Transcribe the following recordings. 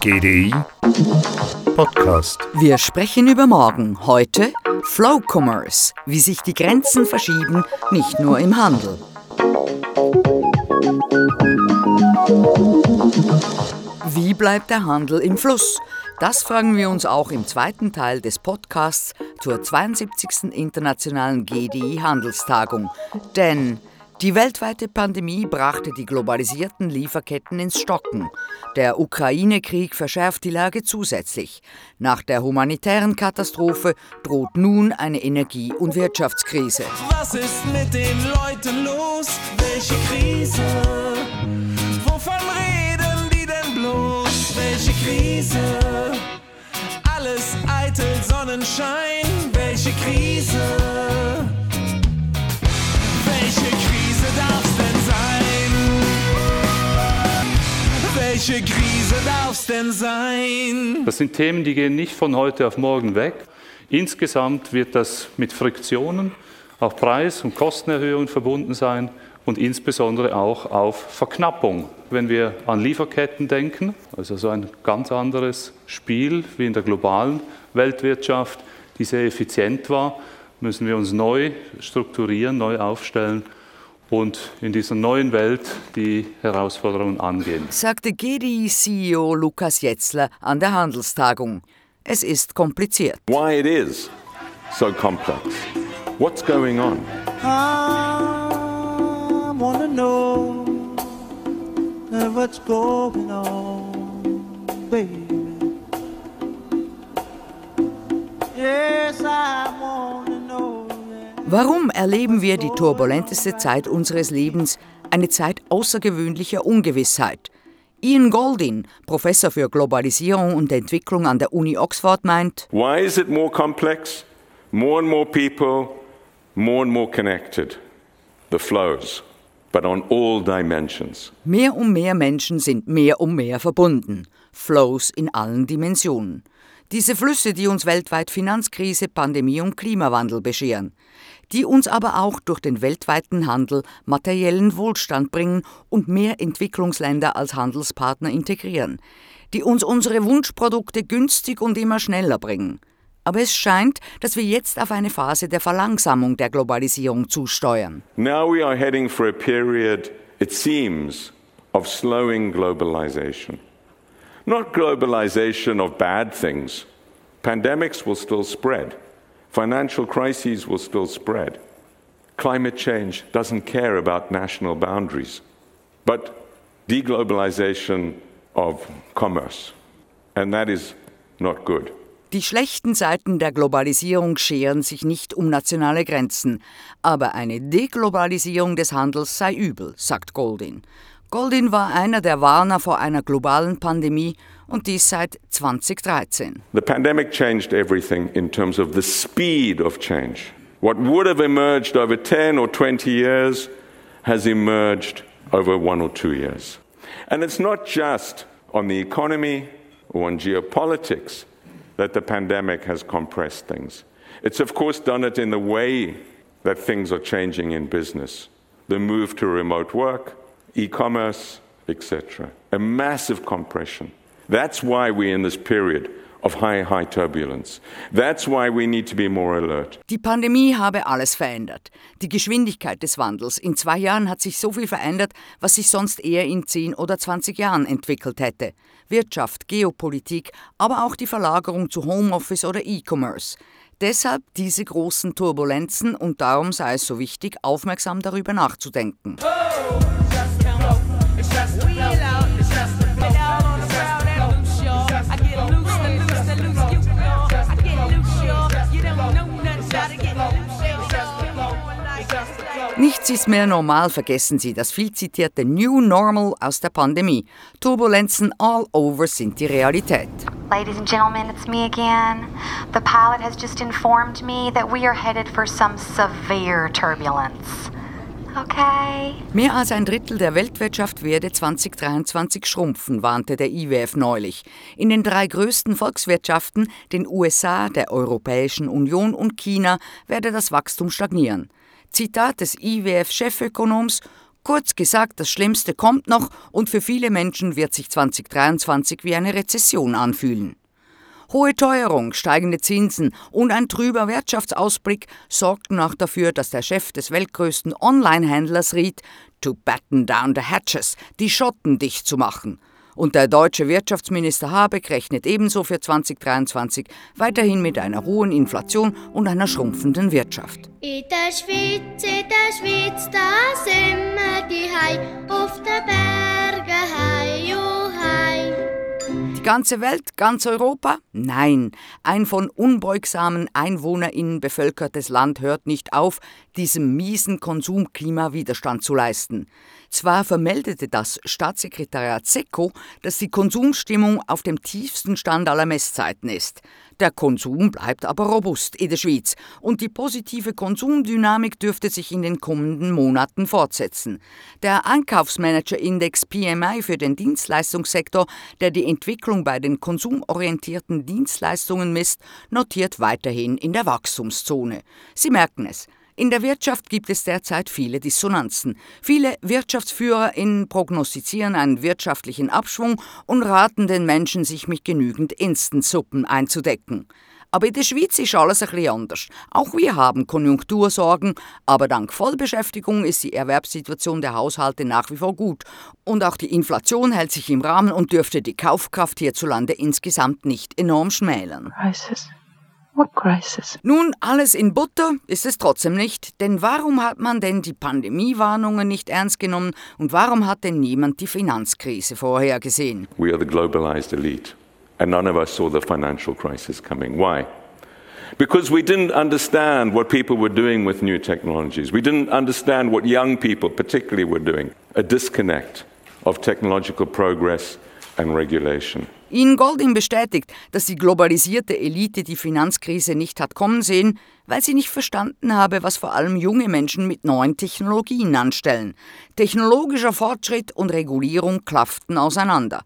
GDI Podcast. Wir sprechen über morgen. Heute Flow Commerce, wie sich die Grenzen verschieben, nicht nur im Handel. Wie bleibt der Handel im Fluss? Das fragen wir uns auch im zweiten Teil des Podcasts zur 72. Internationalen GDI Handelstagung. Denn die weltweite Pandemie brachte die globalisierten Lieferketten ins Stocken. Der Ukraine-Krieg verschärft die Lage zusätzlich. Nach der humanitären Katastrophe droht nun eine Energie- und Wirtschaftskrise. Was ist mit den Leuten los? Welche Krise? Wovon reden die denn bloß? Welche Krise? Alles eitel Sonnenschein. Welche Krise? Welche Krise darf's denn sein? Das sind Themen, die gehen nicht von heute auf morgen weg. Insgesamt wird das mit Friktionen, auch Preis- und Kostenerhöhungen verbunden sein und insbesondere auch auf Verknappung. Wenn wir an Lieferketten denken, also so ein ganz anderes Spiel wie in der globalen Weltwirtschaft, die sehr effizient war, müssen wir uns neu strukturieren, neu aufstellen und in dieser neuen Welt die Herausforderungen angehen. Sagte GDI-CEO Lukas Jetzler an der Handelstagung. Es ist kompliziert. why it is so complex. What's going on? I wanna know what's going on, baby. Yes, I yeah. Warum erleben wir die turbulenteste Zeit unseres Lebens, eine Zeit außergewöhnlicher Ungewissheit? Ian Goldin, Professor für Globalisierung und Entwicklung an der Uni Oxford, meint, Why is it more complex? More and more people, more and more connected. The flows, but on all dimensions. mehr und mehr Menschen sind mehr und mehr verbunden. Flows in allen Dimensionen. Diese Flüsse, die uns weltweit Finanzkrise, Pandemie und Klimawandel bescheren, die uns aber auch durch den weltweiten Handel materiellen Wohlstand bringen und mehr Entwicklungsländer als Handelspartner integrieren, die uns unsere Wunschprodukte günstig und immer schneller bringen. Aber es scheint, dass wir jetzt auf eine Phase der Verlangsamung der Globalisierung zusteuern. Now we are heading for a period, it seems, of slowing globalization. Not globalization of bad things. Pandemics will still spread. Financial crises will still spread. Climate change doesn't care about national boundaries. But deglobalization of commerce. And that is not good. Die schlechten Seiten der Globalisierung scheren sich nicht um nationale Grenzen, aber eine Deglobalisierung des Handels sei übel, sagt Goldin. Goldin war einer der Warner vor einer globalen Pandemie und dies seit 2013. The pandemic changed everything in terms of the speed of change. What would have emerged over 10 or 20 years has emerged over one or two years. And it's not just on the economy or on geopolitics that the pandemic has compressed things. It's, of course, done it in the way that things are changing in business the move to remote work, e commerce, etc. A massive compression. That's why we're in this period of high, high turbulence. That's why we need to be more alert. Die Pandemie habe alles verändert. Die Geschwindigkeit des Wandels. In zwei Jahren hat sich so viel verändert, was sich sonst eher in 10 oder 20 Jahren entwickelt hätte. Wirtschaft, Geopolitik, aber auch die Verlagerung zu Homeoffice oder E-Commerce. Deshalb diese großen Turbulenzen und darum sei es so wichtig, aufmerksam darüber nachzudenken. Nichts ist mehr normal, vergessen Sie das viel zitierte New Normal aus der Pandemie. Turbulenzen all over sind die Realität. Ladies and gentlemen, it's me again. The pilot has just informed me that we are headed for some severe turbulence. Okay. Mehr als ein Drittel der Weltwirtschaft werde 2023 schrumpfen, warnte der IWF neulich. In den drei größten Volkswirtschaften, den USA, der Europäischen Union und China, werde das Wachstum stagnieren. Zitat des IWF-Chefökonoms: Kurz gesagt, das Schlimmste kommt noch und für viele Menschen wird sich 2023 wie eine Rezession anfühlen. Hohe Teuerung, steigende Zinsen und ein trüber Wirtschaftsausblick sorgten auch dafür, dass der Chef des weltgrößten Online-Händlers riet, to batten down the hatches, die Schotten dicht zu machen. Und der deutsche Wirtschaftsminister Habeck rechnet ebenso für 2023 weiterhin mit einer hohen Inflation und einer schrumpfenden Wirtschaft. In der Schweiz, in der Schweiz, da sind wir die Hei, auf den Bergen Hei, oh Hei. Die ganze Welt, ganz Europa? Nein, ein von unbeugsamen EinwohnerInnen bevölkertes Land hört nicht auf, diesem miesen Konsumklima Widerstand zu leisten. Zwar vermeldete das Staatssekretariat SECO, dass die Konsumstimmung auf dem tiefsten Stand aller Messzeiten ist. Der Konsum bleibt aber robust in der Schweiz und die positive Konsumdynamik dürfte sich in den kommenden Monaten fortsetzen. Der Einkaufsmanager-Index PMI für den Dienstleistungssektor, der die Entwicklung bei den konsumorientierten Dienstleistungen misst, notiert weiterhin in der Wachstumszone. Sie merken es. In der Wirtschaft gibt es derzeit viele Dissonanzen. Viele WirtschaftsführerInnen prognostizieren einen wirtschaftlichen Abschwung und raten den Menschen, sich mit genügend Instantsuppen einzudecken. Aber in der Schweiz ist alles ein bisschen anders. Auch wir haben Konjunktursorgen, aber dank Vollbeschäftigung ist die Erwerbssituation der Haushalte nach wie vor gut. Und auch die Inflation hält sich im Rahmen und dürfte die Kaufkraft hierzulande insgesamt nicht enorm schmälern. Crisis. What crisis? Nun, alles in Butter ist es trotzdem nicht, denn warum hat man denn die Pandemiewarnungen nicht ernst genommen und warum hat denn niemand die Finanzkrise vorhergesehen? We are the globalized elite, and none of us saw the financial crisis coming. Why? Because we didn't understand what people were doing with new technologies. We didn't understand what young people, particularly, were doing. A disconnect of technological progress and regulation. Ihnen Golding bestätigt, dass die globalisierte Elite die Finanzkrise nicht hat kommen sehen, weil sie nicht verstanden habe, was vor allem junge Menschen mit neuen Technologien anstellen. Technologischer Fortschritt und Regulierung klafften auseinander.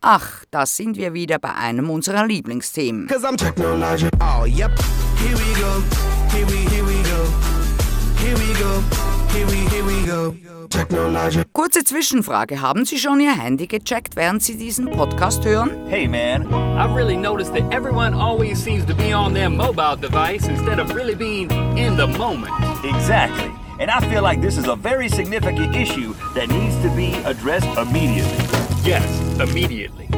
Ach, da sind wir wieder bei einem unserer Lieblingsthemen. Oh. Here we go. Here we go. Here we go. Here we, here we go. Technologic. Kurze Zwischenfrage, haben Sie schon Ihr Handy gecheckt, während Sie diesen Podcast hören? Hey man, I've really noticed that everyone always seems to be on their mobile device instead of really being in the moment. Exactly. And I feel like this is a very significant issue that needs to be addressed immediately. Yes, immediately.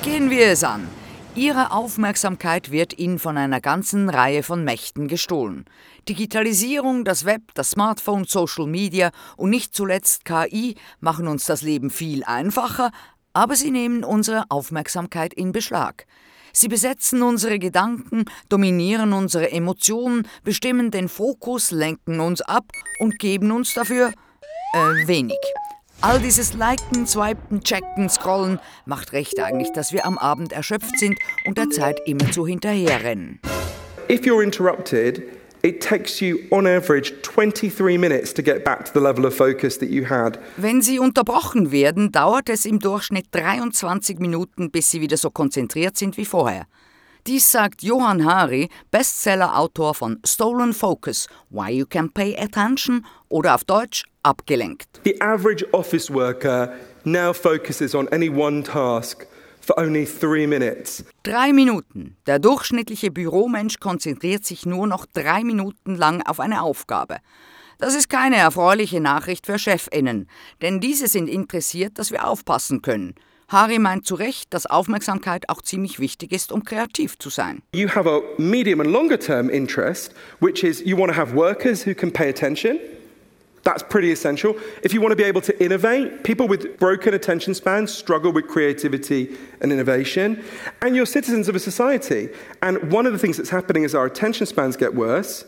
Gehen wir es an. Ihre Aufmerksamkeit wird Ihnen von einer ganzen Reihe von Mächten gestohlen. Digitalisierung, das Web, das Smartphone, Social Media und nicht zuletzt KI machen uns das Leben viel einfacher, aber sie nehmen unsere Aufmerksamkeit in Beschlag. Sie besetzen unsere Gedanken, dominieren unsere Emotionen, bestimmen den Fokus, lenken uns ab und geben uns dafür äh, wenig. All dieses Liken, Swipen, Checken, Scrollen macht recht eigentlich, dass wir am Abend erschöpft sind und der Zeit immerzu hinterherrennen. If you're interrupted, it takes you on average 23 minutes to get back to the level of focus that you had. Wenn Sie unterbrochen werden, dauert es im Durchschnitt 23 Minuten, bis Sie wieder so konzentriert sind wie vorher. Dies sagt Johann Hari, Bestseller-Autor von Stolen Focus, Why You Can Pay Attention oder auf Deutsch Abgelenkt. The average office worker now focuses on any one task for only three minutes. Drei Minuten. Der durchschnittliche Büromensch konzentriert sich nur noch drei Minuten lang auf eine Aufgabe. Das ist keine erfreuliche Nachricht für Chefinnen, denn diese sind interessiert, dass wir aufpassen können. Hari meint zu Recht, dass Aufmerksamkeit auch ziemlich wichtig ist, um kreativ zu sein. You have a medium and longer term interest, which is you want to have workers who can pay attention. That's pretty essential. If you want to be able to innovate, people with broken attention spans struggle with creativity and innovation. And you're citizens of a society. And one of the things that's happening as our attention spans get worse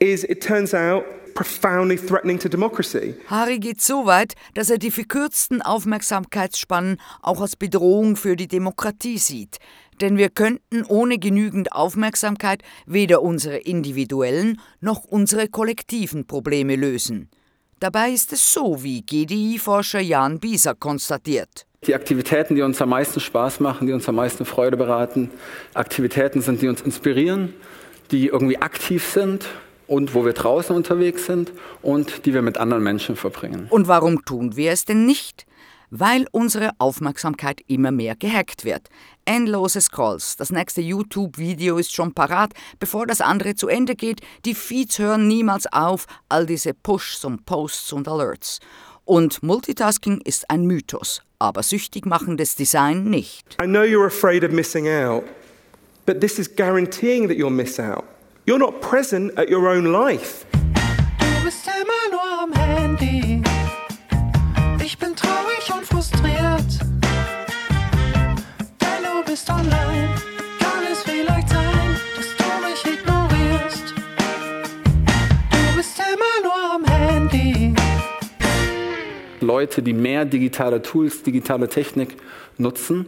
is it turns out profoundly threatening to democracy. Hari geht so weit, dass er die verkürzten Aufmerksamkeitsspannen auch als Bedrohung für die Demokratie sieht. Denn wir könnten ohne genügend Aufmerksamkeit weder unsere individuellen noch unsere kollektiven Probleme lösen. Dabei ist es so, wie GDI-Forscher Jan Bieser konstatiert. Die Aktivitäten, die uns am meisten Spaß machen, die uns am meisten Freude beraten, Aktivitäten sind, die uns inspirieren, die irgendwie aktiv sind und wo wir draußen unterwegs sind und die wir mit anderen Menschen verbringen. Und warum tun wir es denn nicht? Weil unsere Aufmerksamkeit immer mehr gehackt wird. Endlose Scrolls, das nächste YouTube-Video ist schon parat, bevor das andere zu Ende geht, die Feeds hören niemals auf, all diese Pushs und Posts und Alerts. Und Multitasking ist ein Mythos, aber süchtig machendes Design nicht. I know you're afraid of missing out, but this is guaranteeing that you'll miss out. You're not present at your own life. Du bist immer nur am Handy. Leute, die mehr digitale Tools, digitale Technik nutzen,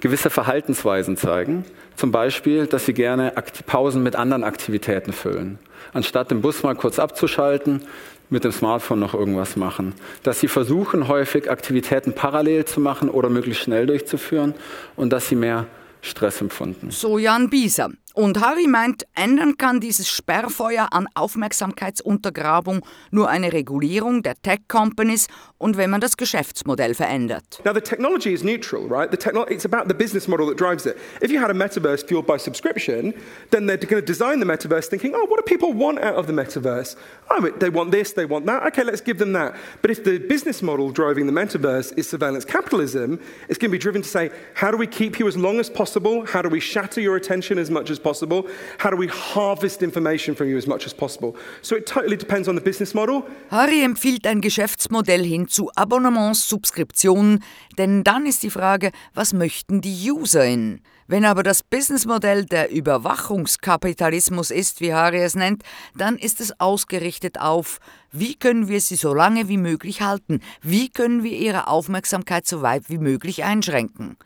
gewisse Verhaltensweisen zeigen. Zum Beispiel, dass sie gerne Pausen mit anderen Aktivitäten füllen. Anstatt den Bus mal kurz abzuschalten, mit dem Smartphone noch irgendwas machen. Dass sie versuchen, häufig Aktivitäten parallel zu machen oder möglichst schnell durchzuführen und dass sie mehr Stress empfunden. So Jan Bieser. Und Harry meint, ändern kann dieses Sperrfeuer an Aufmerksamkeitsuntergrabung nur eine Regulierung der Tech-Companies und wenn man das Geschäftsmodell verändert. Now, the technology is neutral, right? The techno- it's about the business model that drives it. If you had a metaverse fueled by subscription, then they're going to design the metaverse thinking, oh, what do people want out of the metaverse? Oh, they want this, they want that. Okay, let's give them that. But if the business model driving the metaverse is surveillance capitalism, it's going to be driven to say, how do we keep you as long as possible? How do we shatter your attention as much as possible? How do we harvest information from you as much as possible? So it totally depends on the business model. Harry empfiehlt ein Geschäftsmodell hin zu Abonnements, Subskriptionen, denn dann ist die Frage, was möchten die UserInnen? Wenn aber das Businessmodell der Überwachungskapitalismus ist, wie Harry es nennt, dann ist es ausgerichtet auf, wie können wir sie so lange wie möglich halten, wie können wir ihre Aufmerksamkeit so weit wie möglich einschränken.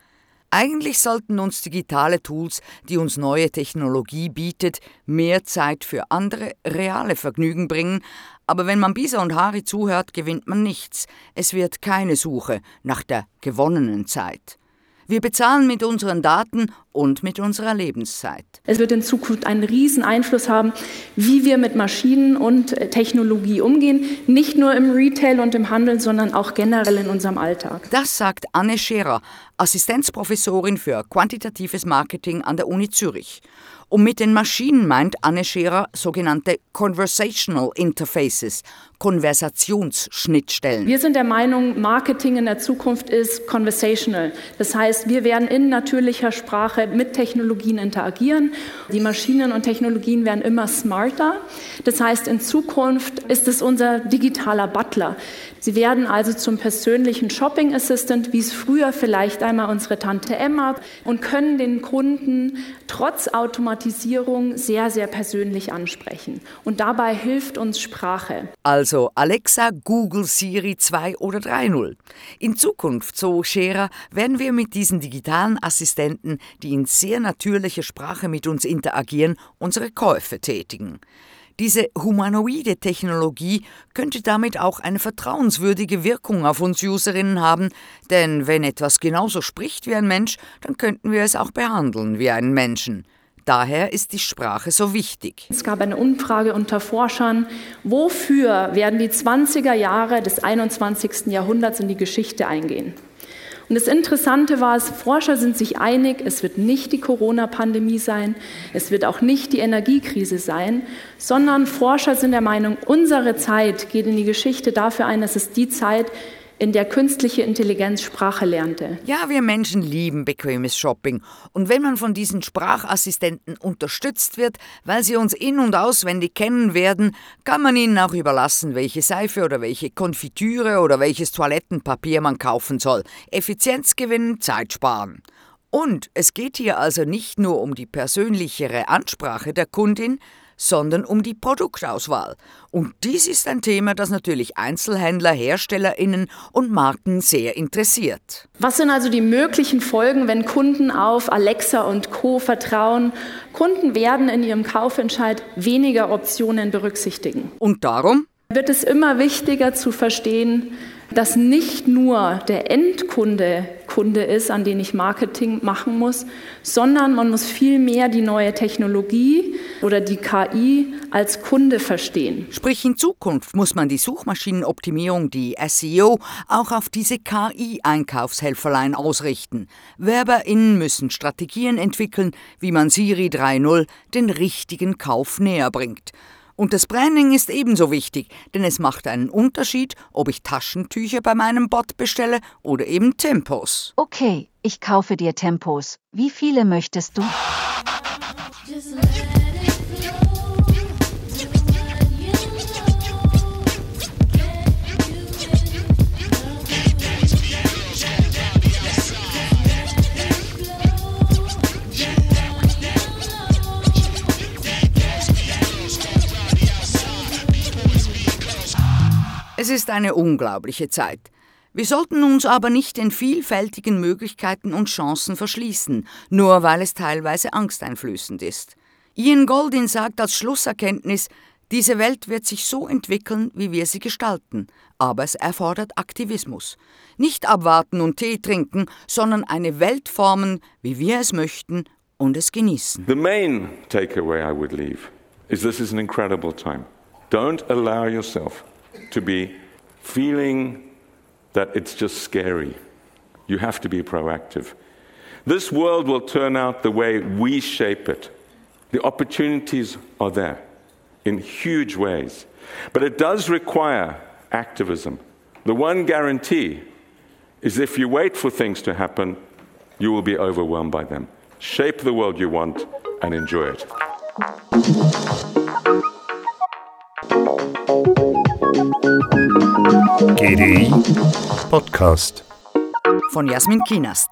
Eigentlich sollten uns digitale Tools, die uns neue Technologie bietet, mehr Zeit für andere reale Vergnügen bringen, aber wenn man Bisa und Hari zuhört, gewinnt man nichts. Es wird keine Suche nach der gewonnenen Zeit. Wir bezahlen mit unseren Daten und mit unserer Lebenszeit. Es wird in Zukunft einen riesen Einfluss haben, wie wir mit Maschinen und Technologie umgehen, nicht nur im Retail und im Handel, sondern auch generell in unserem Alltag. Das sagt Anne Scherer, Assistenzprofessorin für quantitatives Marketing an der Uni Zürich. Und mit den Maschinen meint Anne Scherer sogenannte Conversational Interfaces, Konversationsschnittstellen. Wir sind der Meinung, Marketing in der Zukunft ist conversational. Das heißt, wir werden in natürlicher Sprache mit Technologien interagieren. Die Maschinen und Technologien werden immer smarter. Das heißt, in Zukunft ist es unser digitaler Butler. Sie werden also zum persönlichen Shopping Assistant, wie es früher vielleicht einmal unsere Tante Emma, und können den Kunden trotz Automatisierung sehr, sehr persönlich ansprechen. Und dabei hilft uns Sprache. Also Alexa, Google, Siri 2 oder 3.0. In Zukunft, so Scherer, werden wir mit diesen digitalen Assistenten, die in sehr natürlicher Sprache mit uns interagieren, unsere Käufe tätigen. Diese humanoide Technologie könnte damit auch eine vertrauenswürdige Wirkung auf uns Userinnen haben, denn wenn etwas genauso spricht wie ein Mensch, dann könnten wir es auch behandeln wie einen Menschen. Daher ist die Sprache so wichtig. Es gab eine Umfrage unter Forschern, wofür werden die 20er Jahre des 21. Jahrhunderts in die Geschichte eingehen. Und das Interessante war, es, Forscher sind sich einig, es wird nicht die Corona-Pandemie sein, es wird auch nicht die Energiekrise sein, sondern Forscher sind der Meinung, unsere Zeit geht in die Geschichte dafür ein, dass es die Zeit, in der künstliche Intelligenz Sprache lernte. Ja, wir Menschen lieben bequemes Shopping. Und wenn man von diesen Sprachassistenten unterstützt wird, weil sie uns in- und auswendig kennen werden, kann man ihnen auch überlassen, welche Seife oder welche Konfitüre oder welches Toilettenpapier man kaufen soll. Effizienz gewinnen, Zeit sparen. Und es geht hier also nicht nur um die persönlichere Ansprache der Kundin, sondern um die Produktauswahl. Und dies ist ein Thema, das natürlich Einzelhändler, Herstellerinnen und Marken sehr interessiert. Was sind also die möglichen Folgen, wenn Kunden auf Alexa und Co vertrauen? Kunden werden in ihrem Kaufentscheid weniger Optionen berücksichtigen. Und darum wird es immer wichtiger zu verstehen, dass nicht nur der Endkunde Kunde ist, an den ich Marketing machen muss, sondern man muss viel mehr die neue Technologie oder die KI als Kunde verstehen. Sprich, in Zukunft muss man die Suchmaschinenoptimierung, die SEO, auch auf diese KI-Einkaufshelferlein ausrichten. WerberInnen müssen Strategien entwickeln, wie man Siri 3.0 den richtigen Kauf näher bringt. Und das Branding ist ebenso wichtig, denn es macht einen Unterschied, ob ich Taschentücher bei meinem Bot bestelle oder eben Tempos. Okay, ich kaufe dir Tempos. Wie viele möchtest du? Es ist eine unglaubliche Zeit. Wir sollten uns aber nicht den vielfältigen Möglichkeiten und Chancen verschließen, nur weil es teilweise angsteinflößend ist. Ian Goldin sagt als Schlusserkenntnis, diese Welt wird sich so entwickeln, wie wir sie gestalten, aber es erfordert Aktivismus. Nicht abwarten und Tee trinken, sondern eine Welt formen, wie wir es möchten und es genießen. The main takeaway I would leave is this is an incredible time. Don't allow yourself to be feeling that it's just scary. You have to be proactive. This world will turn out the way we shape it. The opportunities are there in huge ways. But it does require activism. The one guarantee is if you wait for things to happen, you will be overwhelmed by them. Shape the world you want and enjoy it. GDI Podcast. Von Jasmin Kienast.